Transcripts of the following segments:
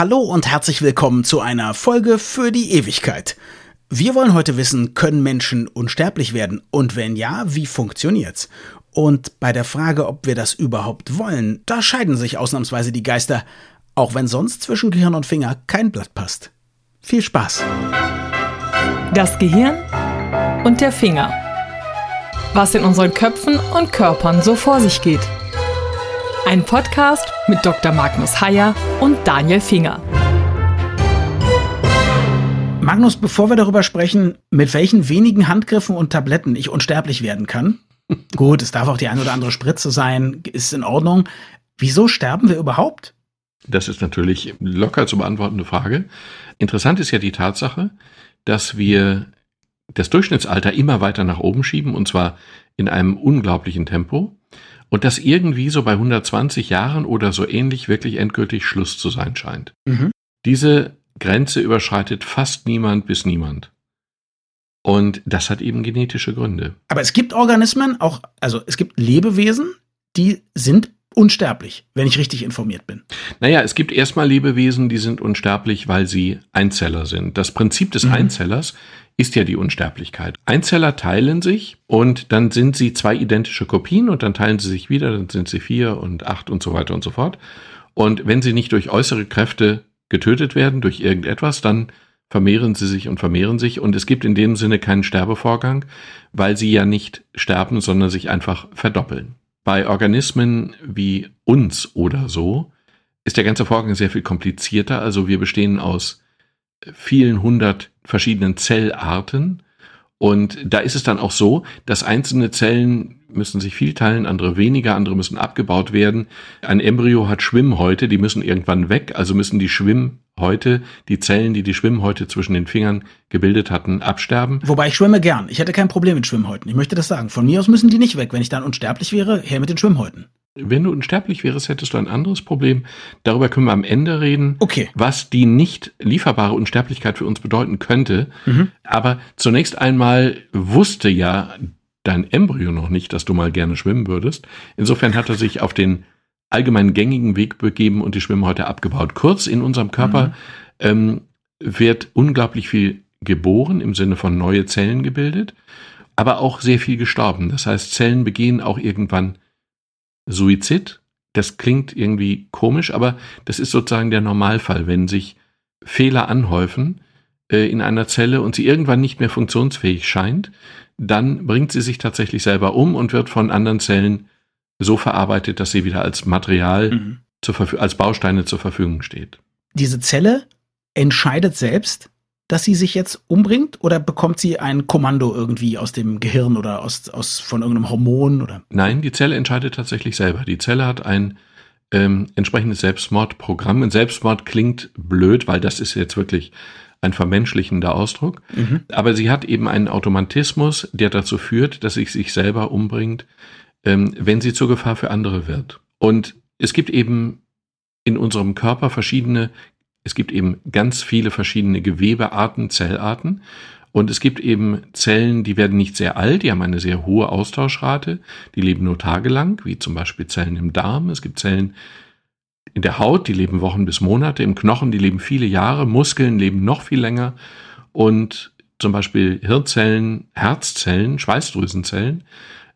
Hallo und herzlich willkommen zu einer Folge für die Ewigkeit. Wir wollen heute wissen, können Menschen unsterblich werden? Und wenn ja, wie funktioniert's? Und bei der Frage, ob wir das überhaupt wollen, da scheiden sich ausnahmsweise die Geister, auch wenn sonst zwischen Gehirn und Finger kein Blatt passt. Viel Spaß! Das Gehirn und der Finger. Was in unseren Köpfen und Körpern so vor sich geht. Ein Podcast mit Dr. Magnus Heyer und Daniel Finger. Magnus, bevor wir darüber sprechen, mit welchen wenigen Handgriffen und Tabletten ich unsterblich werden kann, gut, es darf auch die ein oder andere Spritze sein, ist in Ordnung. Wieso sterben wir überhaupt? Das ist natürlich locker zu beantwortende Frage. Interessant ist ja die Tatsache, dass wir das Durchschnittsalter immer weiter nach oben schieben und zwar in einem unglaublichen Tempo und dass irgendwie so bei 120 Jahren oder so ähnlich wirklich endgültig Schluss zu sein scheint. Mhm. Diese Grenze überschreitet fast niemand bis niemand. Und das hat eben genetische Gründe. Aber es gibt Organismen, auch, also es gibt Lebewesen, die sind unsterblich, wenn ich richtig informiert bin. Naja, es gibt erstmal Lebewesen, die sind unsterblich, weil sie Einzeller sind. Das Prinzip des mhm. Einzellers ist ja die Unsterblichkeit. Einzeller teilen sich und dann sind sie zwei identische Kopien und dann teilen sie sich wieder, dann sind sie vier und acht und so weiter und so fort. Und wenn sie nicht durch äußere Kräfte getötet werden, durch irgendetwas, dann vermehren sie sich und vermehren sich und es gibt in dem Sinne keinen Sterbevorgang, weil sie ja nicht sterben, sondern sich einfach verdoppeln. Bei Organismen wie uns oder so ist der ganze Vorgang sehr viel komplizierter. Also wir bestehen aus vielen hundert verschiedenen Zellarten. Und da ist es dann auch so, dass einzelne Zellen müssen sich viel teilen, andere weniger, andere müssen abgebaut werden. Ein Embryo hat Schwimmhäute, die müssen irgendwann weg, also müssen die Schwimmhäute, die Zellen, die die Schwimmhäute zwischen den Fingern gebildet hatten, absterben. Wobei ich schwimme gern. Ich hätte kein Problem mit Schwimmhäuten. Ich möchte das sagen. Von mir aus müssen die nicht weg. Wenn ich dann unsterblich wäre, her mit den Schwimmhäuten. Wenn du unsterblich wärst, hättest du ein anderes Problem. Darüber können wir am Ende reden, okay. was die nicht lieferbare Unsterblichkeit für uns bedeuten könnte. Mhm. Aber zunächst einmal wusste ja dein Embryo noch nicht, dass du mal gerne schwimmen würdest. Insofern hat er sich auf den allgemein gängigen Weg begeben und die Schwimmhäute abgebaut. Kurz in unserem Körper mhm. ähm, wird unglaublich viel geboren im Sinne von neue Zellen gebildet, aber auch sehr viel gestorben. Das heißt, Zellen begehen auch irgendwann Suizid. Das klingt irgendwie komisch, aber das ist sozusagen der Normalfall, wenn sich Fehler anhäufen äh, in einer Zelle und sie irgendwann nicht mehr funktionsfähig scheint, dann bringt sie sich tatsächlich selber um und wird von anderen Zellen so verarbeitet, dass sie wieder als Material, mhm. zur als Bausteine zur Verfügung steht. Diese Zelle entscheidet selbst, dass sie sich jetzt umbringt oder bekommt sie ein Kommando irgendwie aus dem Gehirn oder aus, aus von irgendeinem Hormon oder? Nein, die Zelle entscheidet tatsächlich selber. Die Zelle hat ein ähm, entsprechendes Selbstmordprogramm. Ein Selbstmord klingt blöd, weil das ist jetzt wirklich ein vermenschlichender Ausdruck. Mhm. Aber sie hat eben einen Automatismus, der dazu führt, dass sie sich selber umbringt, ähm, wenn sie zur Gefahr für andere wird. Und es gibt eben in unserem Körper verschiedene, es gibt eben ganz viele verschiedene Gewebearten, Zellarten. Und es gibt eben Zellen, die werden nicht sehr alt, die haben eine sehr hohe Austauschrate, die leben nur tagelang, wie zum Beispiel Zellen im Darm. Es gibt Zellen, in der Haut, die leben Wochen bis Monate, im Knochen, die leben viele Jahre, Muskeln leben noch viel länger und zum Beispiel Hirnzellen, Herzzellen, Schweißdrüsenzellen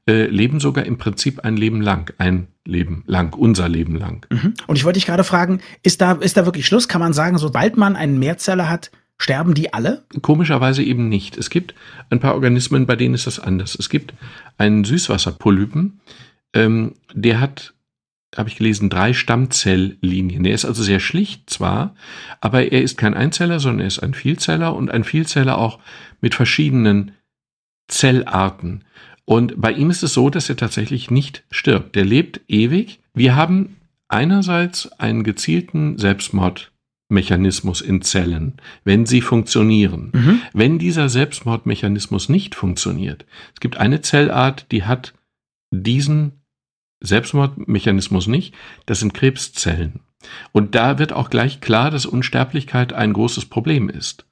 äh, leben sogar im Prinzip ein Leben lang, ein Leben lang, unser Leben lang. Mhm. Und ich wollte dich gerade fragen, ist da, ist da wirklich Schluss? Kann man sagen, sobald man einen Mehrzeller hat, sterben die alle? Komischerweise eben nicht. Es gibt ein paar Organismen, bei denen ist das anders. Es gibt einen Süßwasserpolypen, ähm, der hat habe ich gelesen, drei Stammzelllinien. Er ist also sehr schlicht zwar, aber er ist kein Einzeller, sondern er ist ein Vielzeller und ein Vielzeller auch mit verschiedenen Zellarten. Und bei ihm ist es so, dass er tatsächlich nicht stirbt. Der lebt ewig. Wir haben einerseits einen gezielten Selbstmordmechanismus in Zellen, wenn sie funktionieren. Mhm. Wenn dieser Selbstmordmechanismus nicht funktioniert, es gibt eine Zellart, die hat diesen Selbstmordmechanismus nicht, das sind Krebszellen. Und da wird auch gleich klar, dass Unsterblichkeit ein großes Problem ist.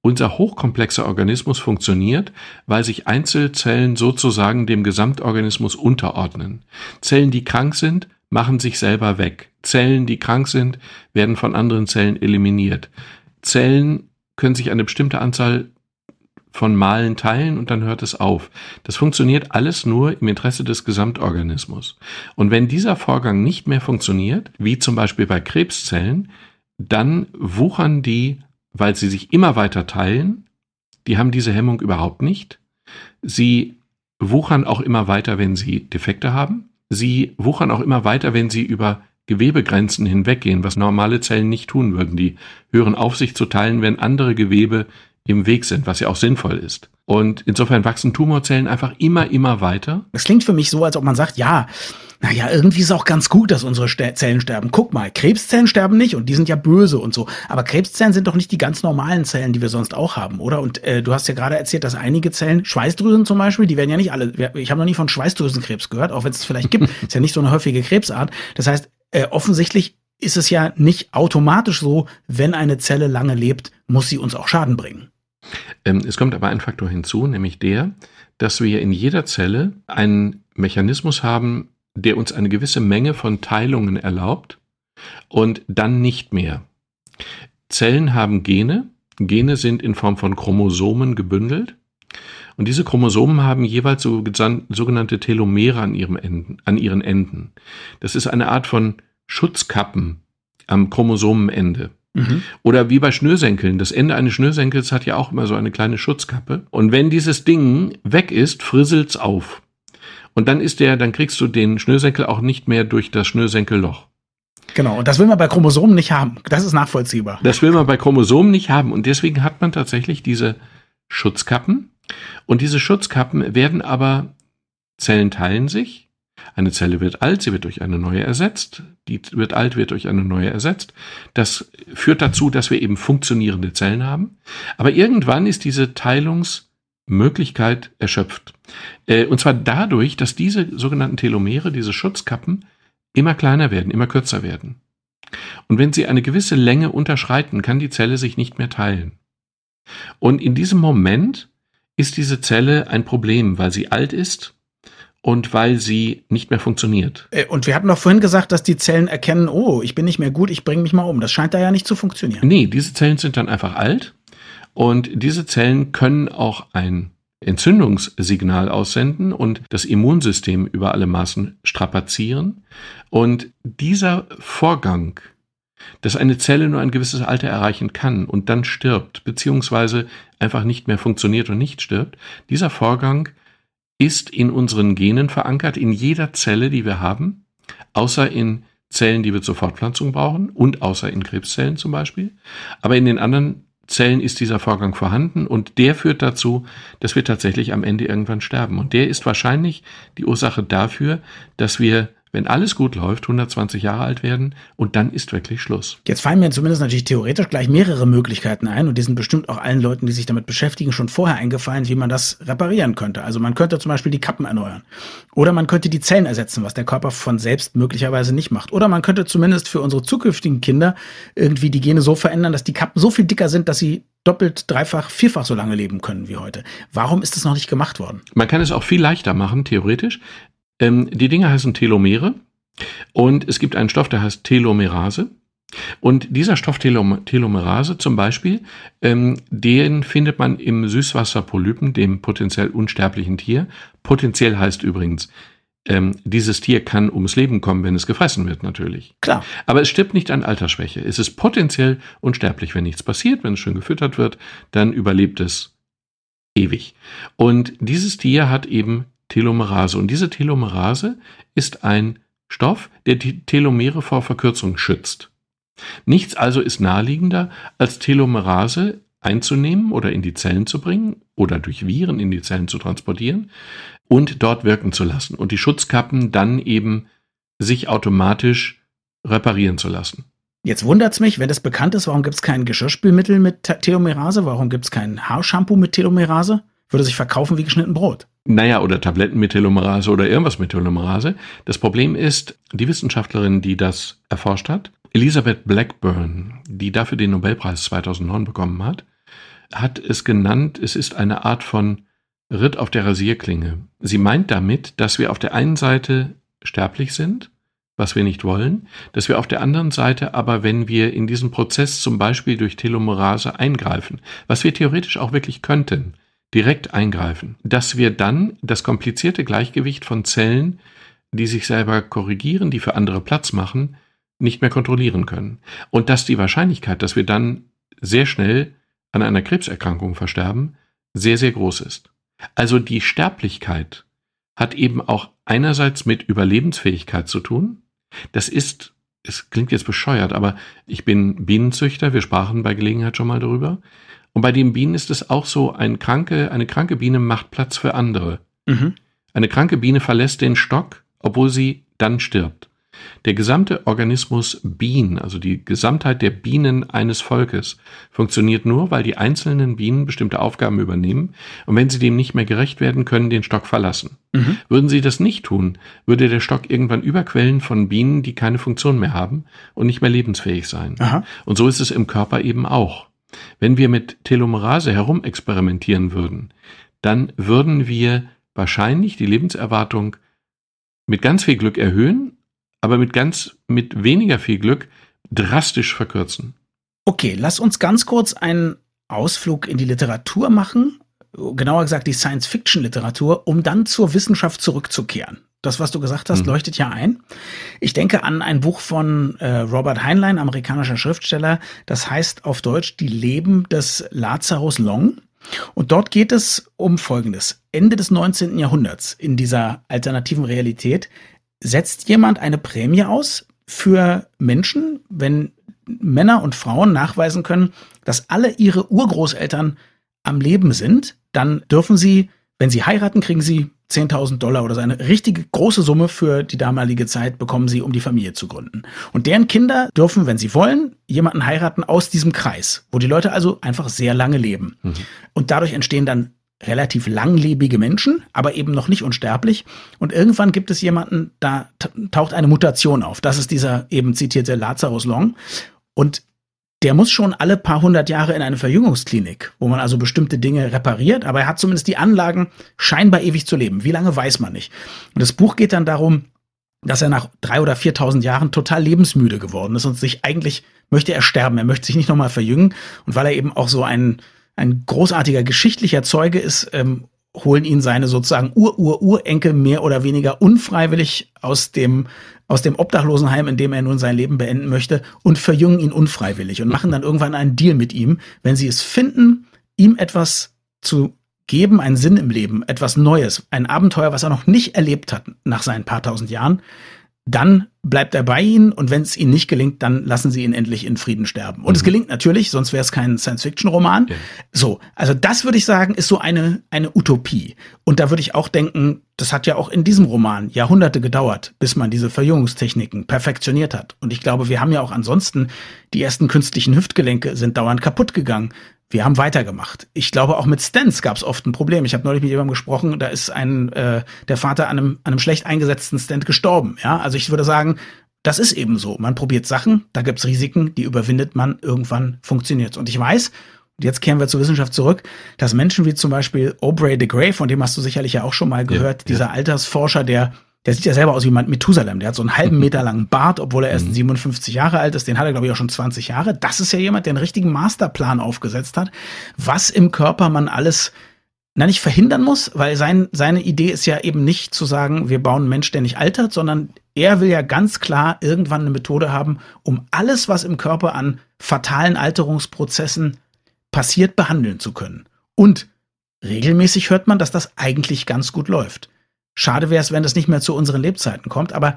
Unser hochkomplexer Organismus funktioniert, weil sich Einzelzellen sozusagen dem Gesamtorganismus unterordnen. Zellen, die krank sind, machen sich selber weg. Zellen, die krank sind, werden von anderen Zellen eliminiert. Zellen können sich eine bestimmte Anzahl von Malen teilen und dann hört es auf. Das funktioniert alles nur im Interesse des Gesamtorganismus. Und wenn dieser Vorgang nicht mehr funktioniert, wie zum Beispiel bei Krebszellen, dann wuchern die, weil sie sich immer weiter teilen, die haben diese Hemmung überhaupt nicht. Sie wuchern auch immer weiter, wenn sie Defekte haben. Sie wuchern auch immer weiter, wenn sie über Gewebegrenzen hinweggehen, was normale Zellen nicht tun würden. Die hören auf, sich zu teilen, wenn andere Gewebe im Weg sind, was ja auch sinnvoll ist. Und insofern wachsen Tumorzellen einfach immer, immer weiter. Es klingt für mich so, als ob man sagt, ja, naja, irgendwie ist es auch ganz gut, dass unsere Zellen sterben. Guck mal, Krebszellen sterben nicht und die sind ja böse und so. Aber Krebszellen sind doch nicht die ganz normalen Zellen, die wir sonst auch haben, oder? Und äh, du hast ja gerade erzählt, dass einige Zellen, Schweißdrüsen zum Beispiel, die werden ja nicht alle, ich habe noch nie von Schweißdrüsenkrebs gehört, auch wenn es vielleicht gibt, ist ja nicht so eine häufige Krebsart. Das heißt, äh, offensichtlich ist es ja nicht automatisch so, wenn eine Zelle lange lebt, muss sie uns auch Schaden bringen. Ähm, es kommt aber ein Faktor hinzu, nämlich der, dass wir in jeder Zelle einen Mechanismus haben, der uns eine gewisse Menge von Teilungen erlaubt und dann nicht mehr. Zellen haben Gene. Gene sind in Form von Chromosomen gebündelt. Und diese Chromosomen haben jeweils so, sogenannte Telomere an, Enden, an ihren Enden. Das ist eine Art von Schutzkappen am Chromosomenende. Mhm. Oder wie bei Schnürsenkeln. Das Ende eines Schnürsenkels hat ja auch immer so eine kleine Schutzkappe. Und wenn dieses Ding weg ist, frisselt's auf. Und dann ist der, dann kriegst du den Schnürsenkel auch nicht mehr durch das Schnürsenkelloch. Genau, und das will man bei Chromosomen nicht haben. Das ist nachvollziehbar. Das will man bei Chromosomen nicht haben. Und deswegen hat man tatsächlich diese Schutzkappen. Und diese Schutzkappen werden aber, Zellen teilen sich eine Zelle wird alt, sie wird durch eine neue ersetzt, die wird alt, wird durch eine neue ersetzt. Das führt dazu, dass wir eben funktionierende Zellen haben. Aber irgendwann ist diese Teilungsmöglichkeit erschöpft. Äh, und zwar dadurch, dass diese sogenannten Telomere, diese Schutzkappen, immer kleiner werden, immer kürzer werden. Und wenn sie eine gewisse Länge unterschreiten, kann die Zelle sich nicht mehr teilen. Und in diesem Moment ist diese Zelle ein Problem, weil sie alt ist und weil sie nicht mehr funktioniert. Äh, und wir hatten doch vorhin gesagt, dass die Zellen erkennen, oh, ich bin nicht mehr gut, ich bringe mich mal um. Das scheint da ja nicht zu funktionieren. Nee, diese Zellen sind dann einfach alt und diese Zellen können auch ein Entzündungssignal aussenden und das Immunsystem über alle Maßen strapazieren. Und dieser Vorgang, dass eine Zelle nur ein gewisses Alter erreichen kann und dann stirbt, beziehungsweise einfach nicht mehr funktioniert und nicht stirbt, dieser Vorgang ist in unseren Genen verankert, in jeder Zelle, die wir haben, außer in Zellen, die wir zur Fortpflanzung brauchen und außer in Krebszellen zum Beispiel. Aber in den anderen Zellen ist dieser Vorgang vorhanden und der führt dazu, dass wir tatsächlich am Ende irgendwann sterben. Und der ist wahrscheinlich die Ursache dafür, dass wir wenn alles gut läuft, 120 Jahre alt werden und dann ist wirklich Schluss. Jetzt fallen mir zumindest natürlich theoretisch gleich mehrere Möglichkeiten ein und die sind bestimmt auch allen Leuten, die sich damit beschäftigen, schon vorher eingefallen, wie man das reparieren könnte. Also man könnte zum Beispiel die Kappen erneuern oder man könnte die Zellen ersetzen, was der Körper von selbst möglicherweise nicht macht. Oder man könnte zumindest für unsere zukünftigen Kinder irgendwie die Gene so verändern, dass die Kappen so viel dicker sind, dass sie doppelt, dreifach, vierfach so lange leben können wie heute. Warum ist das noch nicht gemacht worden? Man kann es auch viel leichter machen, theoretisch. Ähm, die Dinge heißen Telomere und es gibt einen Stoff, der heißt Telomerase. Und dieser Stoff Telom Telomerase zum Beispiel, ähm, den findet man im Süßwasserpolypen, dem potenziell unsterblichen Tier. Potenziell heißt übrigens, ähm, dieses Tier kann ums Leben kommen, wenn es gefressen wird, natürlich. Klar. Aber es stirbt nicht an Altersschwäche. Es ist potenziell unsterblich. Wenn nichts passiert, wenn es schön gefüttert wird, dann überlebt es ewig. Und dieses Tier hat eben Telomerase. Und diese Telomerase ist ein Stoff, der die Telomere vor Verkürzung schützt. Nichts also ist naheliegender, als Telomerase einzunehmen oder in die Zellen zu bringen oder durch Viren in die Zellen zu transportieren und dort wirken zu lassen und die Schutzkappen dann eben sich automatisch reparieren zu lassen. Jetzt wundert's mich, wenn das bekannt ist, warum gibt es kein Geschirrspülmittel mit Telomerase? Warum gibt es kein Haarshampoo mit Telomerase? Würde sich verkaufen wie geschnitten Brot. Naja, oder Tabletten mit Telomerase oder irgendwas mit Telomerase. Das Problem ist, die Wissenschaftlerin, die das erforscht hat, Elisabeth Blackburn, die dafür den Nobelpreis 2009 bekommen hat, hat es genannt, es ist eine Art von Ritt auf der Rasierklinge. Sie meint damit, dass wir auf der einen Seite sterblich sind, was wir nicht wollen, dass wir auf der anderen Seite aber, wenn wir in diesen Prozess zum Beispiel durch Telomerase eingreifen, was wir theoretisch auch wirklich könnten, direkt eingreifen, dass wir dann das komplizierte Gleichgewicht von Zellen, die sich selber korrigieren, die für andere Platz machen, nicht mehr kontrollieren können. Und dass die Wahrscheinlichkeit, dass wir dann sehr schnell an einer Krebserkrankung versterben, sehr, sehr groß ist. Also die Sterblichkeit hat eben auch einerseits mit Überlebensfähigkeit zu tun, das ist, es klingt jetzt bescheuert, aber ich bin Bienenzüchter, wir sprachen bei Gelegenheit schon mal darüber. Und bei den Bienen ist es auch so, ein kranke, eine kranke Biene macht Platz für andere. Mhm. Eine kranke Biene verlässt den Stock, obwohl sie dann stirbt. Der gesamte Organismus Bienen, also die Gesamtheit der Bienen eines Volkes, funktioniert nur, weil die einzelnen Bienen bestimmte Aufgaben übernehmen und wenn sie dem nicht mehr gerecht werden können, den Stock verlassen. Mhm. Würden sie das nicht tun, würde der Stock irgendwann überquellen von Bienen, die keine Funktion mehr haben und nicht mehr lebensfähig sein. Aha. Und so ist es im Körper eben auch. Wenn wir mit Telomerase herumexperimentieren würden, dann würden wir wahrscheinlich die Lebenserwartung mit ganz viel Glück erhöhen aber mit ganz, mit weniger viel Glück drastisch verkürzen. Okay, lass uns ganz kurz einen Ausflug in die Literatur machen, genauer gesagt die Science-Fiction-Literatur, um dann zur Wissenschaft zurückzukehren. Das, was du gesagt hast, mhm. leuchtet ja ein. Ich denke an ein Buch von äh, Robert Heinlein, amerikanischer Schriftsteller. Das heißt auf Deutsch Die Leben des Lazarus Long. Und dort geht es um Folgendes. Ende des 19. Jahrhunderts in dieser alternativen Realität setzt jemand eine Prämie aus für Menschen, wenn Männer und Frauen nachweisen können, dass alle ihre Urgroßeltern am Leben sind, dann dürfen sie, wenn sie heiraten, kriegen sie 10.000 Dollar oder so eine richtige große Summe für die damalige Zeit bekommen sie, um die Familie zu gründen. Und deren Kinder dürfen, wenn sie wollen, jemanden heiraten aus diesem Kreis, wo die Leute also einfach sehr lange leben. Mhm. Und dadurch entstehen dann relativ langlebige Menschen, aber eben noch nicht unsterblich. Und irgendwann gibt es jemanden, da taucht eine Mutation auf. Das ist dieser eben zitierte Lazarus Long. Und der muss schon alle paar hundert Jahre in eine Verjüngungsklinik, wo man also bestimmte Dinge repariert, aber er hat zumindest die Anlagen, scheinbar ewig zu leben. Wie lange weiß man nicht. Und das Buch geht dann darum, dass er nach drei oder viertausend Jahren total lebensmüde geworden ist und sich eigentlich möchte er sterben. Er möchte sich nicht nochmal verjüngen. Und weil er eben auch so ein ein großartiger geschichtlicher Zeuge ist, ähm, holen ihn seine sozusagen Ur-Ur-Urenkel mehr oder weniger unfreiwillig aus dem aus dem Obdachlosenheim, in dem er nun sein Leben beenden möchte, und verjüngen ihn unfreiwillig und machen dann irgendwann einen Deal mit ihm, wenn sie es finden, ihm etwas zu geben, einen Sinn im Leben, etwas Neues, ein Abenteuer, was er noch nicht erlebt hat nach seinen paar tausend Jahren, dann bleibt er bei ihnen und wenn es ihnen nicht gelingt, dann lassen sie ihn endlich in Frieden sterben. Und mhm. es gelingt natürlich, sonst wäre es kein Science-Fiction-Roman. Ja. So, also das würde ich sagen, ist so eine, eine Utopie. Und da würde ich auch denken, das hat ja auch in diesem Roman Jahrhunderte gedauert, bis man diese Verjüngungstechniken perfektioniert hat. Und ich glaube, wir haben ja auch ansonsten, die ersten künstlichen Hüftgelenke sind dauernd kaputt gegangen wir haben weitergemacht. Ich glaube, auch mit Stents gab es oft ein Problem. Ich habe neulich mit jemandem gesprochen, da ist ein äh, der Vater an einem, an einem schlecht eingesetzten Stent gestorben. Ja, also ich würde sagen, das ist eben so. Man probiert Sachen, da gibt's Risiken, die überwindet man, irgendwann funktioniert's. Und ich weiß, und jetzt kehren wir zur Wissenschaft zurück, dass Menschen wie zum Beispiel Aubrey de Grey, von dem hast du sicherlich ja auch schon mal gehört, ja, dieser ja. Altersforscher, der der sieht ja selber aus wie Methusalem. Der hat so einen halben Meter langen Bart, obwohl er erst 57 mhm. Jahre alt ist. Den hat er, glaube ich, auch schon 20 Jahre. Das ist ja jemand, der einen richtigen Masterplan aufgesetzt hat, was im Körper man alles na nicht verhindern muss, weil sein, seine Idee ist ja eben nicht zu sagen, wir bauen einen Mensch, der nicht altert, sondern er will ja ganz klar irgendwann eine Methode haben, um alles, was im Körper an fatalen Alterungsprozessen passiert, behandeln zu können. Und regelmäßig hört man, dass das eigentlich ganz gut läuft. Schade wäre es, wenn das nicht mehr zu unseren Lebzeiten kommt. Aber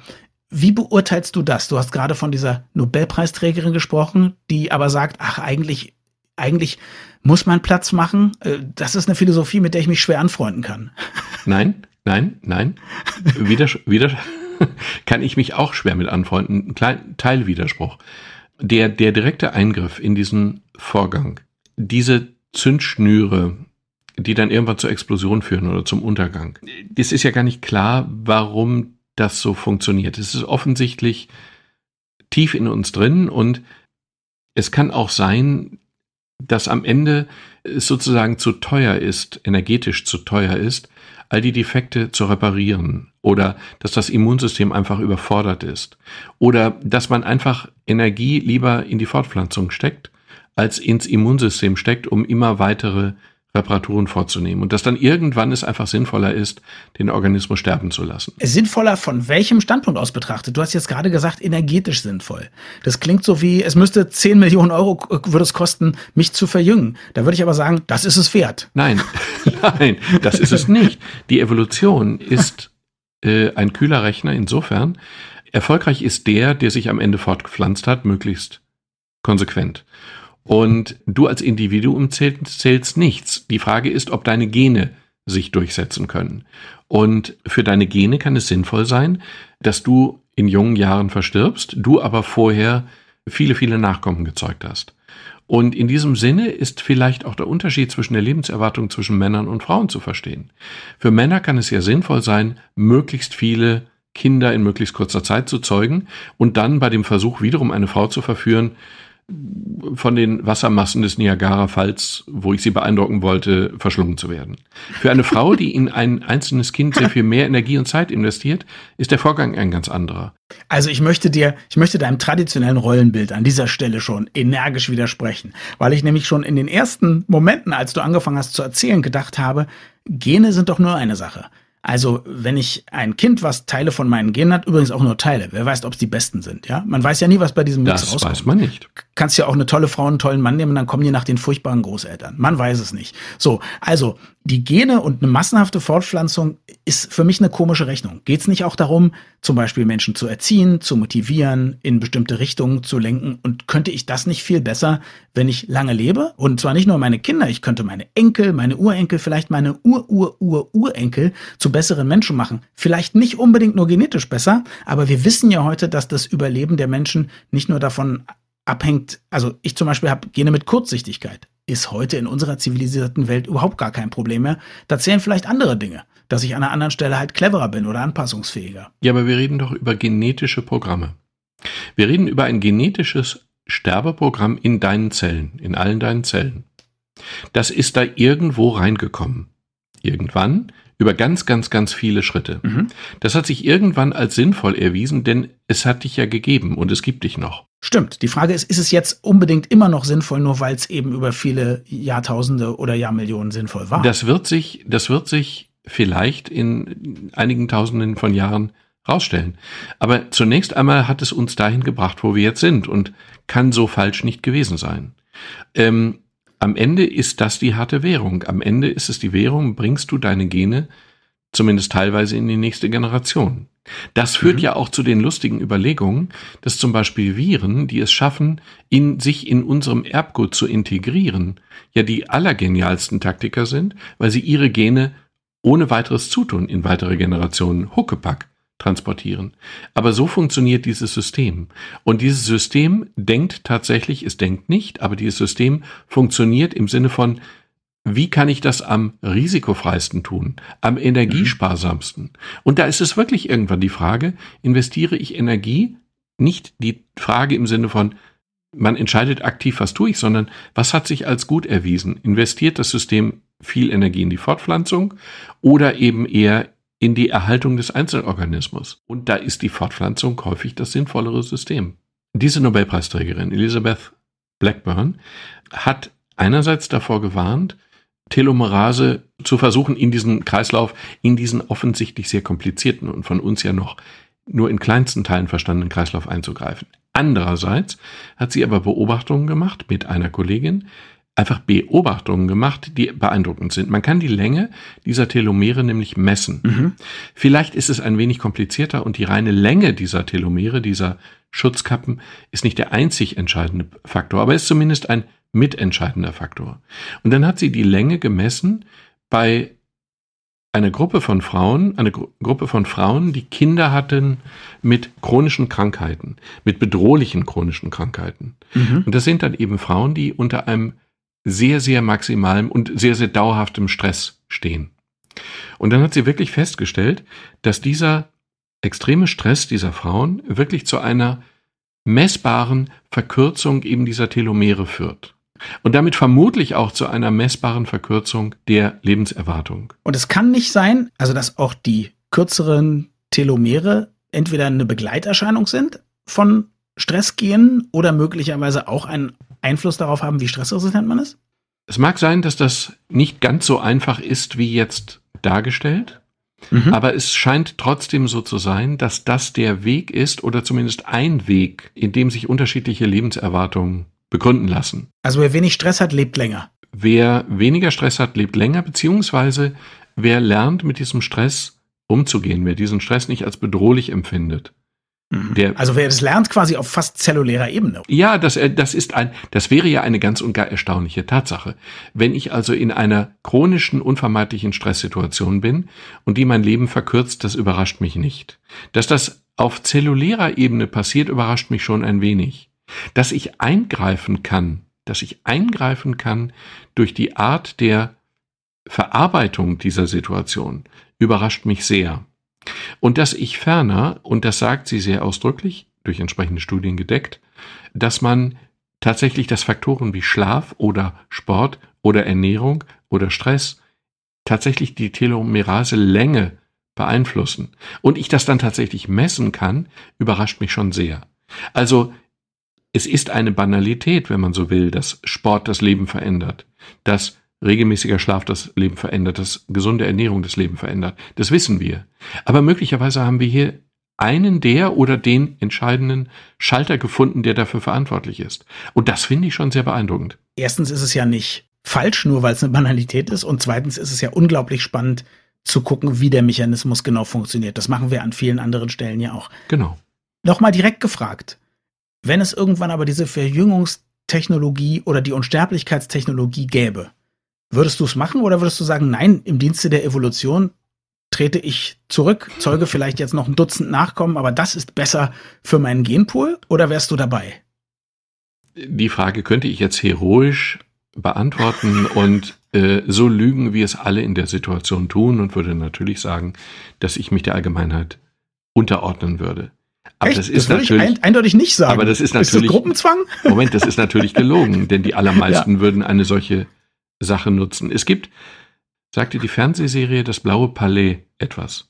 wie beurteilst du das? Du hast gerade von dieser Nobelpreisträgerin gesprochen, die aber sagt, ach, eigentlich, eigentlich muss man Platz machen. Äh, das ist eine Philosophie, mit der ich mich schwer anfreunden kann. Nein, nein, nein. Wieder, wieder kann ich mich auch schwer mit anfreunden. Ein kleiner Teilwiderspruch. Der, der direkte Eingriff in diesen Vorgang, diese Zündschnüre, die dann irgendwann zur Explosion führen oder zum Untergang. Es ist ja gar nicht klar, warum das so funktioniert. Es ist offensichtlich tief in uns drin und es kann auch sein, dass am Ende es sozusagen zu teuer ist, energetisch zu teuer ist, all die Defekte zu reparieren oder dass das Immunsystem einfach überfordert ist oder dass man einfach Energie lieber in die Fortpflanzung steckt, als ins Immunsystem steckt, um immer weitere Reparaturen vorzunehmen und dass dann irgendwann es einfach sinnvoller ist, den Organismus sterben zu lassen. Sinnvoller von welchem Standpunkt aus betrachtet? Du hast jetzt gerade gesagt, energetisch sinnvoll. Das klingt so wie, es müsste 10 Millionen Euro würde es kosten, mich zu verjüngen. Da würde ich aber sagen, das ist es wert. Nein, nein, das ist es nicht. Die Evolution ist äh, ein kühler Rechner insofern. Erfolgreich ist der, der sich am Ende fortgepflanzt hat, möglichst konsequent. Und du als Individuum zählst, zählst nichts. Die Frage ist, ob deine Gene sich durchsetzen können. Und für deine Gene kann es sinnvoll sein, dass du in jungen Jahren verstirbst, du aber vorher viele, viele Nachkommen gezeugt hast. Und in diesem Sinne ist vielleicht auch der Unterschied zwischen der Lebenserwartung zwischen Männern und Frauen zu verstehen. Für Männer kann es ja sinnvoll sein, möglichst viele Kinder in möglichst kurzer Zeit zu zeugen und dann bei dem Versuch wiederum eine Frau zu verführen, von den Wassermassen des Niagara-Falls, wo ich sie beeindrucken wollte, verschlungen zu werden. Für eine Frau, die in ein einzelnes Kind sehr viel mehr Energie und Zeit investiert, ist der Vorgang ein ganz anderer. Also ich möchte dir, ich möchte deinem traditionellen Rollenbild an dieser Stelle schon energisch widersprechen, weil ich nämlich schon in den ersten Momenten, als du angefangen hast zu erzählen, gedacht habe, Gene sind doch nur eine Sache. Also, wenn ich ein Kind, was Teile von meinen Genen hat, übrigens auch nur Teile, wer weiß, ob es die besten sind, ja? Man weiß ja nie, was bei diesem Mix das rauskommt. Das weiß man nicht. Kannst ja auch eine tolle Frau, einen tollen Mann nehmen, dann kommen die nach den furchtbaren Großeltern. Man weiß es nicht. So, also, die Gene und eine massenhafte Fortpflanzung ist für mich eine komische Rechnung. Geht es nicht auch darum, zum Beispiel Menschen zu erziehen, zu motivieren, in bestimmte Richtungen zu lenken? Und könnte ich das nicht viel besser, wenn ich lange lebe? Und zwar nicht nur meine Kinder, ich könnte meine Enkel, meine Urenkel, vielleicht meine Ur-Ur-Ur-Urenkel zu besseren Menschen machen. Vielleicht nicht unbedingt nur genetisch besser, aber wir wissen ja heute, dass das Überleben der Menschen nicht nur davon abhängt, also ich zum Beispiel habe Gene mit Kurzsichtigkeit ist heute in unserer zivilisierten Welt überhaupt gar kein Problem mehr. Da zählen vielleicht andere Dinge, dass ich an einer anderen Stelle halt cleverer bin oder anpassungsfähiger. Ja, aber wir reden doch über genetische Programme. Wir reden über ein genetisches Sterbeprogramm in deinen Zellen, in allen deinen Zellen. Das ist da irgendwo reingekommen. Irgendwann über ganz, ganz, ganz viele Schritte. Mhm. Das hat sich irgendwann als sinnvoll erwiesen, denn es hat dich ja gegeben und es gibt dich noch. Stimmt. Die Frage ist, ist es jetzt unbedingt immer noch sinnvoll, nur weil es eben über viele Jahrtausende oder Jahrmillionen sinnvoll war? Das wird sich, das wird sich vielleicht in einigen Tausenden von Jahren rausstellen. Aber zunächst einmal hat es uns dahin gebracht, wo wir jetzt sind und kann so falsch nicht gewesen sein. Ähm, am Ende ist das die harte Währung. Am Ende ist es die Währung, bringst du deine Gene zumindest teilweise in die nächste Generation. Das führt mhm. ja auch zu den lustigen Überlegungen, dass zum Beispiel Viren, die es schaffen, in sich in unserem Erbgut zu integrieren, ja die allergenialsten Taktiker sind, weil sie ihre Gene ohne weiteres Zutun in weitere Generationen Huckepack transportieren. Aber so funktioniert dieses System. Und dieses System denkt tatsächlich, es denkt nicht, aber dieses System funktioniert im Sinne von, wie kann ich das am risikofreisten tun, am energiesparsamsten? Und da ist es wirklich irgendwann die Frage, investiere ich Energie? Nicht die Frage im Sinne von, man entscheidet aktiv, was tue ich, sondern was hat sich als gut erwiesen? Investiert das System viel Energie in die Fortpflanzung oder eben eher in die Erhaltung des Einzelorganismus? Und da ist die Fortpflanzung häufig das sinnvollere System. Diese Nobelpreisträgerin, Elizabeth Blackburn, hat einerseits davor gewarnt, Telomerase zu versuchen, in diesen Kreislauf, in diesen offensichtlich sehr komplizierten und von uns ja noch nur in kleinsten Teilen verstandenen Kreislauf einzugreifen. Andererseits hat sie aber Beobachtungen gemacht mit einer Kollegin, einfach Beobachtungen gemacht, die beeindruckend sind. Man kann die Länge dieser Telomere nämlich messen. Mhm. Vielleicht ist es ein wenig komplizierter und die reine Länge dieser Telomere, dieser Schutzkappen, ist nicht der einzig entscheidende Faktor, aber ist zumindest ein mitentscheidender Faktor. Und dann hat sie die Länge gemessen bei einer Gruppe von Frauen, eine Gru Gruppe von Frauen, die Kinder hatten mit chronischen Krankheiten, mit bedrohlichen chronischen Krankheiten. Mhm. Und das sind dann eben Frauen, die unter einem sehr, sehr maximalen und sehr, sehr dauerhaftem Stress stehen. Und dann hat sie wirklich festgestellt, dass dieser extreme Stress dieser Frauen wirklich zu einer messbaren Verkürzung eben dieser Telomere führt. Und damit vermutlich auch zu einer messbaren Verkürzung der Lebenserwartung. Und es kann nicht sein, also dass auch die kürzeren Telomere entweder eine Begleiterscheinung sind von Stressgenen oder möglicherweise auch einen Einfluss darauf haben, wie stressresistent man ist? Es mag sein, dass das nicht ganz so einfach ist, wie jetzt dargestellt. Mhm. Aber es scheint trotzdem so zu sein, dass das der Weg ist oder zumindest ein Weg, in dem sich unterschiedliche Lebenserwartungen begründen lassen. Also wer wenig Stress hat, lebt länger. Wer weniger Stress hat, lebt länger, beziehungsweise wer lernt, mit diesem Stress umzugehen, wer diesen Stress nicht als bedrohlich empfindet. Mhm. Der, also wer das lernt quasi auf fast zellulärer Ebene. Ja, das, äh, das ist ein, das wäre ja eine ganz und gar erstaunliche Tatsache. Wenn ich also in einer chronischen, unvermeidlichen Stresssituation bin und die mein Leben verkürzt, das überrascht mich nicht. Dass das auf zellulärer Ebene passiert, überrascht mich schon ein wenig. Dass ich eingreifen kann, dass ich eingreifen kann durch die Art der Verarbeitung dieser Situation, überrascht mich sehr. Und dass ich ferner, und das sagt sie sehr ausdrücklich, durch entsprechende Studien gedeckt, dass man tatsächlich das Faktoren wie Schlaf oder Sport oder Ernährung oder Stress tatsächlich die Telomerase-Länge beeinflussen und ich das dann tatsächlich messen kann, überrascht mich schon sehr. Also es ist eine Banalität, wenn man so will, dass Sport das Leben verändert, dass regelmäßiger Schlaf das Leben verändert, dass gesunde Ernährung das Leben verändert. Das wissen wir. Aber möglicherweise haben wir hier einen der oder den entscheidenden Schalter gefunden, der dafür verantwortlich ist. Und das finde ich schon sehr beeindruckend. Erstens ist es ja nicht falsch, nur weil es eine Banalität ist. Und zweitens ist es ja unglaublich spannend zu gucken, wie der Mechanismus genau funktioniert. Das machen wir an vielen anderen Stellen ja auch. Genau. Nochmal direkt gefragt. Wenn es irgendwann aber diese Verjüngungstechnologie oder die Unsterblichkeitstechnologie gäbe, Würdest du es machen oder würdest du sagen, nein, im Dienste der Evolution trete ich zurück, zeuge vielleicht jetzt noch ein Dutzend Nachkommen, aber das ist besser für meinen Genpool oder wärst du dabei? Die Frage könnte ich jetzt heroisch beantworten und äh, so lügen, wie es alle in der Situation tun und würde natürlich sagen, dass ich mich der Allgemeinheit unterordnen würde. Aber Echt? das ist das natürlich ein, eindeutig nicht sagen. Aber das ist natürlich ist das Gruppenzwang. Moment, das ist natürlich gelogen, denn die allermeisten ja. würden eine solche Sache nutzen. Es gibt, sagte die Fernsehserie Das Blaue Palais etwas.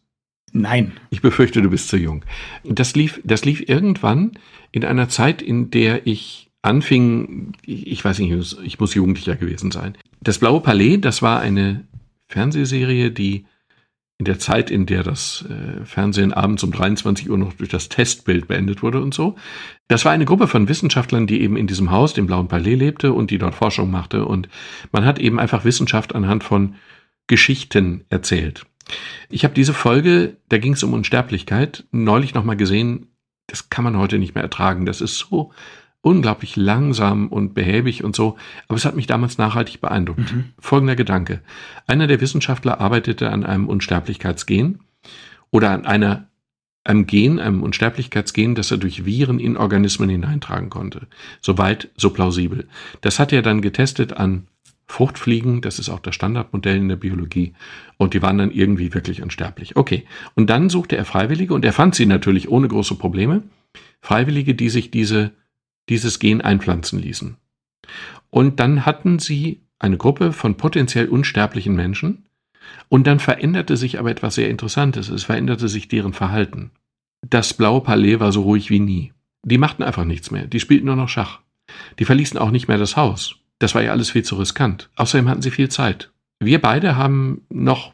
Nein. Ich befürchte, du bist zu jung. Das lief, das lief irgendwann in einer Zeit, in der ich anfing, ich weiß nicht, ich muss Jugendlicher gewesen sein. Das Blaue Palais, das war eine Fernsehserie, die in der Zeit, in der das äh, Fernsehen abends um 23 Uhr noch durch das Testbild beendet wurde und so. Das war eine Gruppe von Wissenschaftlern, die eben in diesem Haus, dem Blauen Palais, lebte und die dort Forschung machte. Und man hat eben einfach Wissenschaft anhand von Geschichten erzählt. Ich habe diese Folge, da ging es um Unsterblichkeit, neulich nochmal gesehen. Das kann man heute nicht mehr ertragen. Das ist so unglaublich langsam und behäbig und so, aber es hat mich damals nachhaltig beeindruckt. Mhm. Folgender Gedanke. Einer der Wissenschaftler arbeitete an einem Unsterblichkeitsgen oder an einer einem Gen, einem Unsterblichkeitsgen, das er durch Viren in Organismen hineintragen konnte. Soweit, so plausibel. Das hat er dann getestet an Fruchtfliegen, das ist auch das Standardmodell in der Biologie, und die waren dann irgendwie wirklich unsterblich. Okay, und dann suchte er Freiwillige und er fand sie natürlich ohne große Probleme. Freiwillige, die sich diese dieses Gen einpflanzen ließen. Und dann hatten sie eine Gruppe von potenziell unsterblichen Menschen und dann veränderte sich aber etwas sehr Interessantes. Es veränderte sich deren Verhalten. Das blaue Palais war so ruhig wie nie. Die machten einfach nichts mehr. Die spielten nur noch Schach. Die verließen auch nicht mehr das Haus. Das war ja alles viel zu riskant. Außerdem hatten sie viel Zeit. Wir beide haben noch,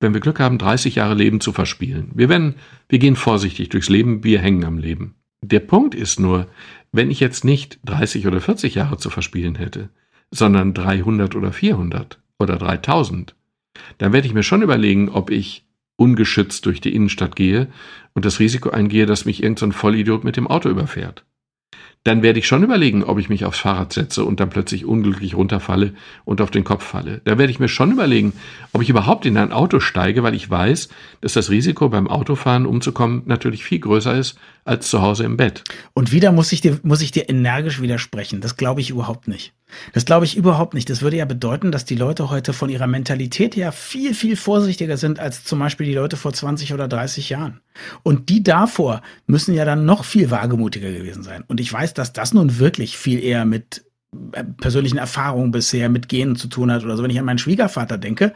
wenn wir Glück haben, 30 Jahre Leben zu verspielen. Wir werden, wir gehen vorsichtig durchs Leben, wir hängen am Leben. Der Punkt ist nur, wenn ich jetzt nicht 30 oder 40 Jahre zu verspielen hätte, sondern 300 oder 400 oder 3000, dann werde ich mir schon überlegen, ob ich ungeschützt durch die Innenstadt gehe und das Risiko eingehe, dass mich irgendein so Vollidiot mit dem Auto überfährt dann werde ich schon überlegen, ob ich mich aufs Fahrrad setze und dann plötzlich unglücklich runterfalle und auf den Kopf falle. Da werde ich mir schon überlegen, ob ich überhaupt in ein Auto steige, weil ich weiß, dass das Risiko beim Autofahren umzukommen natürlich viel größer ist als zu Hause im Bett. Und wieder muss ich dir, muss ich dir energisch widersprechen. Das glaube ich überhaupt nicht. Das glaube ich überhaupt nicht. Das würde ja bedeuten, dass die Leute heute von ihrer Mentalität her viel, viel vorsichtiger sind als zum Beispiel die Leute vor 20 oder 30 Jahren. Und die davor müssen ja dann noch viel wagemutiger gewesen sein. Und ich weiß, dass das nun wirklich viel eher mit äh, persönlichen Erfahrungen bisher mit Genen zu tun hat oder so. Wenn ich an meinen Schwiegervater denke,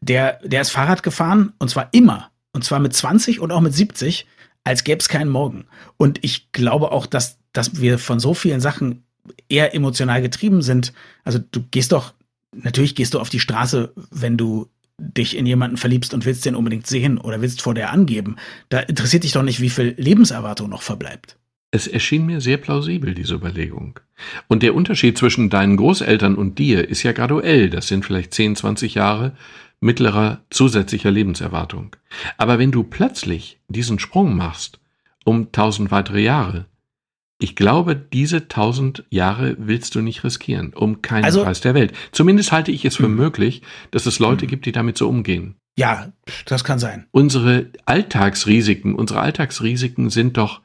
der, der ist Fahrrad gefahren und zwar immer. Und zwar mit 20 und auch mit 70, als gäbe es keinen Morgen. Und ich glaube auch, dass, dass wir von so vielen Sachen eher emotional getrieben sind. Also du gehst doch, natürlich gehst du auf die Straße, wenn du dich in jemanden verliebst und willst den unbedingt sehen oder willst vor der angeben. Da interessiert dich doch nicht, wie viel Lebenserwartung noch verbleibt. Es erschien mir sehr plausibel, diese Überlegung. Und der Unterschied zwischen deinen Großeltern und dir ist ja graduell. Das sind vielleicht 10, 20 Jahre mittlerer zusätzlicher Lebenserwartung. Aber wenn du plötzlich diesen Sprung machst um tausend weitere Jahre, ich glaube, diese tausend Jahre willst du nicht riskieren, um keinen also, Preis der Welt. Zumindest halte ich es für mh. möglich, dass es Leute mh. gibt, die damit so umgehen. Ja, das kann sein. Unsere Alltagsrisiken, unsere Alltagsrisiken sind doch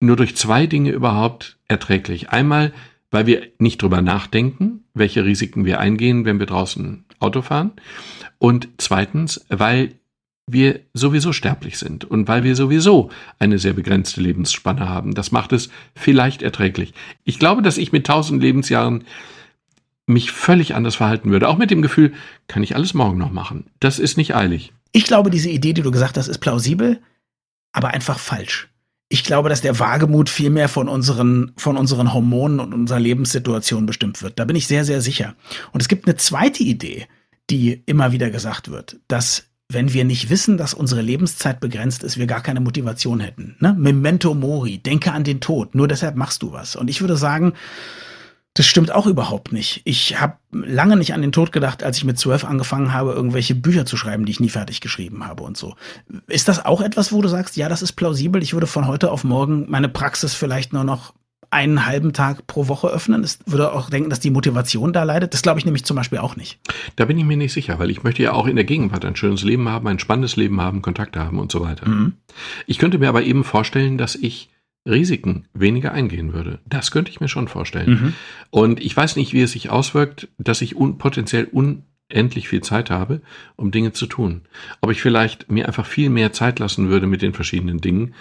nur durch zwei Dinge überhaupt erträglich. Einmal, weil wir nicht drüber nachdenken, welche Risiken wir eingehen, wenn wir draußen Auto fahren. Und zweitens, weil wir sowieso sterblich sind und weil wir sowieso eine sehr begrenzte Lebensspanne haben. Das macht es vielleicht erträglich. Ich glaube, dass ich mit tausend Lebensjahren mich völlig anders verhalten würde. Auch mit dem Gefühl, kann ich alles morgen noch machen. Das ist nicht eilig. Ich glaube, diese Idee, die du gesagt hast, ist plausibel, aber einfach falsch. Ich glaube, dass der Wagemut viel mehr von unseren, von unseren Hormonen und unserer Lebenssituation bestimmt wird. Da bin ich sehr, sehr sicher. Und es gibt eine zweite Idee, die immer wieder gesagt wird, dass wenn wir nicht wissen, dass unsere Lebenszeit begrenzt ist, wir gar keine Motivation hätten. Ne? Memento mori, denke an den Tod, nur deshalb machst du was. Und ich würde sagen, das stimmt auch überhaupt nicht. Ich habe lange nicht an den Tod gedacht, als ich mit zwölf angefangen habe, irgendwelche Bücher zu schreiben, die ich nie fertig geschrieben habe und so. Ist das auch etwas, wo du sagst, ja, das ist plausibel, ich würde von heute auf morgen meine Praxis vielleicht nur noch einen halben Tag pro Woche öffnen? Ich würde auch denken, dass die Motivation da leidet. Das glaube ich nämlich zum Beispiel auch nicht. Da bin ich mir nicht sicher, weil ich möchte ja auch in der Gegenwart ein schönes Leben haben, ein spannendes Leben haben, Kontakte haben und so weiter. Mhm. Ich könnte mir aber eben vorstellen, dass ich Risiken weniger eingehen würde. Das könnte ich mir schon vorstellen. Mhm. Und ich weiß nicht, wie es sich auswirkt, dass ich un potenziell unendlich viel Zeit habe, um Dinge zu tun. Ob ich vielleicht mir einfach viel mehr Zeit lassen würde mit den verschiedenen Dingen,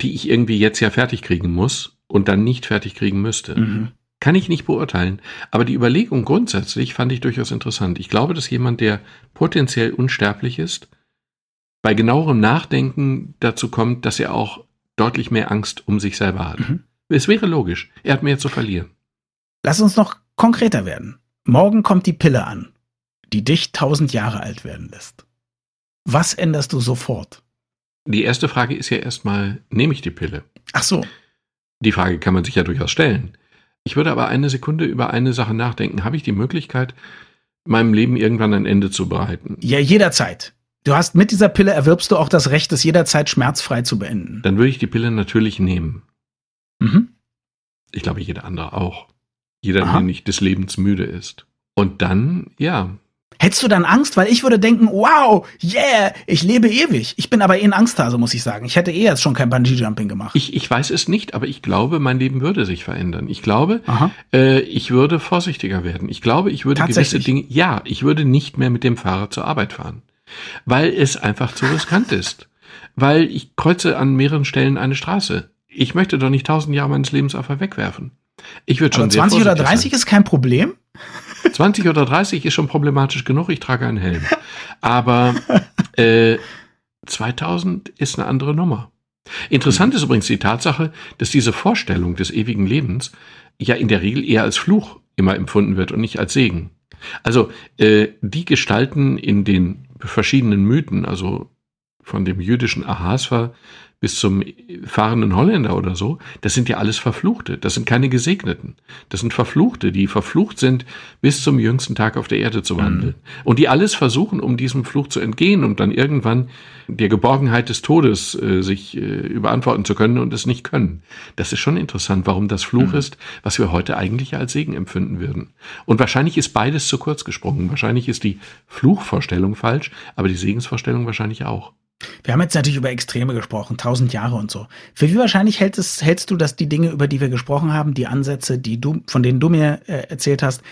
die ich irgendwie jetzt ja fertig kriegen muss und dann nicht fertig kriegen müsste. Mhm. Kann ich nicht beurteilen. Aber die Überlegung grundsätzlich fand ich durchaus interessant. Ich glaube, dass jemand, der potenziell unsterblich ist, bei genauerem Nachdenken dazu kommt, dass er auch deutlich mehr Angst um sich selber hat. Mhm. Es wäre logisch. Er hat mehr zu verlieren. Lass uns noch konkreter werden. Morgen kommt die Pille an, die dich tausend Jahre alt werden lässt. Was änderst du sofort? Die erste Frage ist ja erstmal, nehme ich die Pille? Ach so. Die Frage kann man sich ja durchaus stellen. Ich würde aber eine Sekunde über eine Sache nachdenken. Habe ich die Möglichkeit, meinem Leben irgendwann ein Ende zu bereiten? Ja, jederzeit. Du hast mit dieser Pille erwirbst du auch das Recht, es jederzeit schmerzfrei zu beenden. Dann würde ich die Pille natürlich nehmen. Mhm. Ich glaube, jeder andere auch. Jeder, Aha. der nicht des Lebens müde ist. Und dann, ja, Hättest du dann Angst? Weil ich würde denken, wow, yeah, ich lebe ewig. Ich bin aber eh ein Angsthase, muss ich sagen. Ich hätte eh jetzt schon kein Bungee-Jumping gemacht. Ich, ich weiß es nicht, aber ich glaube, mein Leben würde sich verändern. Ich glaube, äh, ich würde vorsichtiger werden. Ich glaube, ich würde gewisse Dinge, ja, ich würde nicht mehr mit dem Fahrrad zur Arbeit fahren. Weil es einfach zu riskant ist. Weil ich kreuze an mehreren Stellen eine Straße. Ich möchte doch nicht tausend Jahre meines Lebens einfach wegwerfen. Ich würde schon aber 20 oder 30 sein. ist kein Problem? 20 oder 30 ist schon problematisch genug, ich trage einen Helm. Aber äh, 2000 ist eine andere Nummer. Interessant ist übrigens die Tatsache, dass diese Vorstellung des ewigen Lebens ja in der Regel eher als Fluch immer empfunden wird und nicht als Segen. Also äh, die Gestalten in den verschiedenen Mythen, also von dem jüdischen Ahasver bis zum fahrenden Holländer oder so, das sind ja alles Verfluchte. Das sind keine Gesegneten. Das sind Verfluchte, die verflucht sind, bis zum jüngsten Tag auf der Erde zu wandeln. Mhm. Und die alles versuchen, um diesem Fluch zu entgehen und dann irgendwann der Geborgenheit des Todes äh, sich äh, überantworten zu können und es nicht können. Das ist schon interessant, warum das Fluch mhm. ist, was wir heute eigentlich als Segen empfinden würden. Und wahrscheinlich ist beides zu kurz gesprungen. Wahrscheinlich ist die Fluchvorstellung falsch, aber die Segensvorstellung wahrscheinlich auch. Wir haben jetzt natürlich über Extreme gesprochen, tausend Jahre und so. Für wie wahrscheinlich hältst, hältst du, dass die Dinge, über die wir gesprochen haben, die Ansätze, die du, von denen du mir äh, erzählt hast,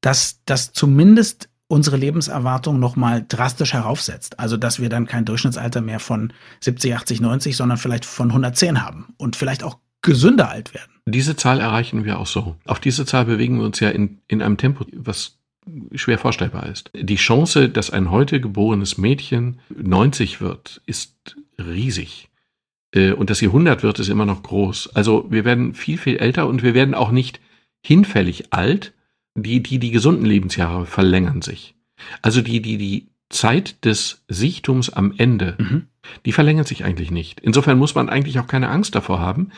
dass das zumindest unsere Lebenserwartung nochmal drastisch heraufsetzt. Also, dass wir dann kein Durchschnittsalter mehr von 70, 80, 90, sondern vielleicht von 110 haben und vielleicht auch gesünder alt werden. Diese Zahl erreichen wir auch so. Auf diese Zahl bewegen wir uns ja in, in einem Tempo, was schwer vorstellbar ist. Die Chance, dass ein heute geborenes Mädchen 90 wird, ist riesig. Äh, und dass sie 100 wird, ist immer noch groß. Also wir werden viel, viel älter und wir werden auch nicht hinfällig alt. Die, die, die gesunden Lebensjahre verlängern sich. Also die, die, die Zeit des Sichtums am Ende, mhm. die verlängert sich eigentlich nicht. Insofern muss man eigentlich auch keine Angst davor haben,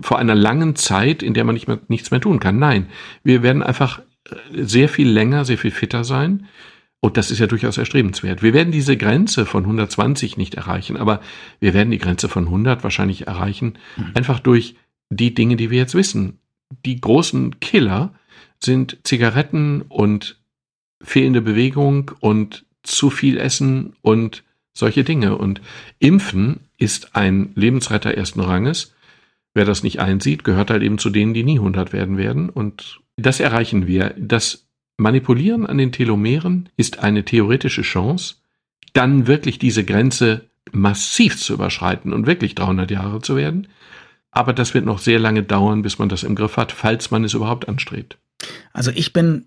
vor einer langen Zeit, in der man nicht mehr, nichts mehr tun kann. Nein, wir werden einfach sehr viel länger, sehr viel fitter sein. Und das ist ja durchaus erstrebenswert. Wir werden diese Grenze von 120 nicht erreichen, aber wir werden die Grenze von 100 wahrscheinlich erreichen, mhm. einfach durch die Dinge, die wir jetzt wissen. Die großen Killer sind Zigaretten und fehlende Bewegung und zu viel Essen und solche Dinge. Und Impfen ist ein Lebensretter ersten Ranges. Wer das nicht einsieht, gehört halt eben zu denen, die nie 100 werden werden. Und das erreichen wir. Das Manipulieren an den Telomeren ist eine theoretische Chance, dann wirklich diese Grenze massiv zu überschreiten und wirklich 300 Jahre zu werden. Aber das wird noch sehr lange dauern, bis man das im Griff hat, falls man es überhaupt anstrebt. Also ich bin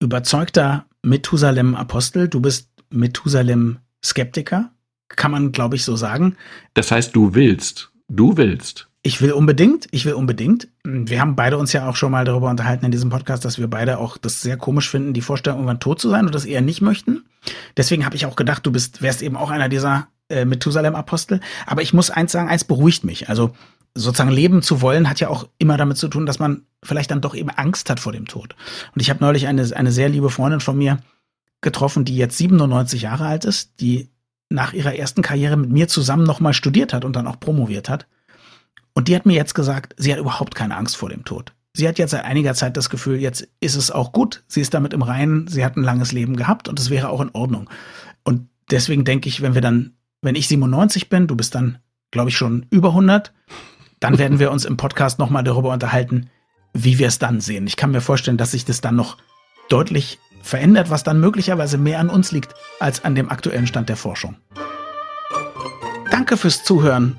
überzeugter Methusalem-Apostel. Du bist Methusalem-Skeptiker. Kann man, glaube ich, so sagen. Das heißt, du willst. Du willst. Ich will unbedingt, ich will unbedingt. Wir haben beide uns ja auch schon mal darüber unterhalten in diesem Podcast, dass wir beide auch das sehr komisch finden, die Vorstellung, irgendwann tot zu sein und das eher nicht möchten. Deswegen habe ich auch gedacht, du bist, wärst eben auch einer dieser äh, Methusalem-Apostel. Aber ich muss eins sagen, eins beruhigt mich. Also sozusagen leben zu wollen, hat ja auch immer damit zu tun, dass man vielleicht dann doch eben Angst hat vor dem Tod. Und ich habe neulich eine, eine sehr liebe Freundin von mir getroffen, die jetzt 97 Jahre alt ist, die nach ihrer ersten Karriere mit mir zusammen nochmal studiert hat und dann auch promoviert hat. Und die hat mir jetzt gesagt, sie hat überhaupt keine Angst vor dem Tod. Sie hat jetzt seit einiger Zeit das Gefühl, jetzt ist es auch gut. Sie ist damit im Reinen. Sie hat ein langes Leben gehabt und es wäre auch in Ordnung. Und deswegen denke ich, wenn wir dann, wenn ich 97 bin, du bist dann, glaube ich, schon über 100, dann werden wir uns im Podcast nochmal darüber unterhalten, wie wir es dann sehen. Ich kann mir vorstellen, dass sich das dann noch deutlich verändert, was dann möglicherweise mehr an uns liegt als an dem aktuellen Stand der Forschung. Danke fürs Zuhören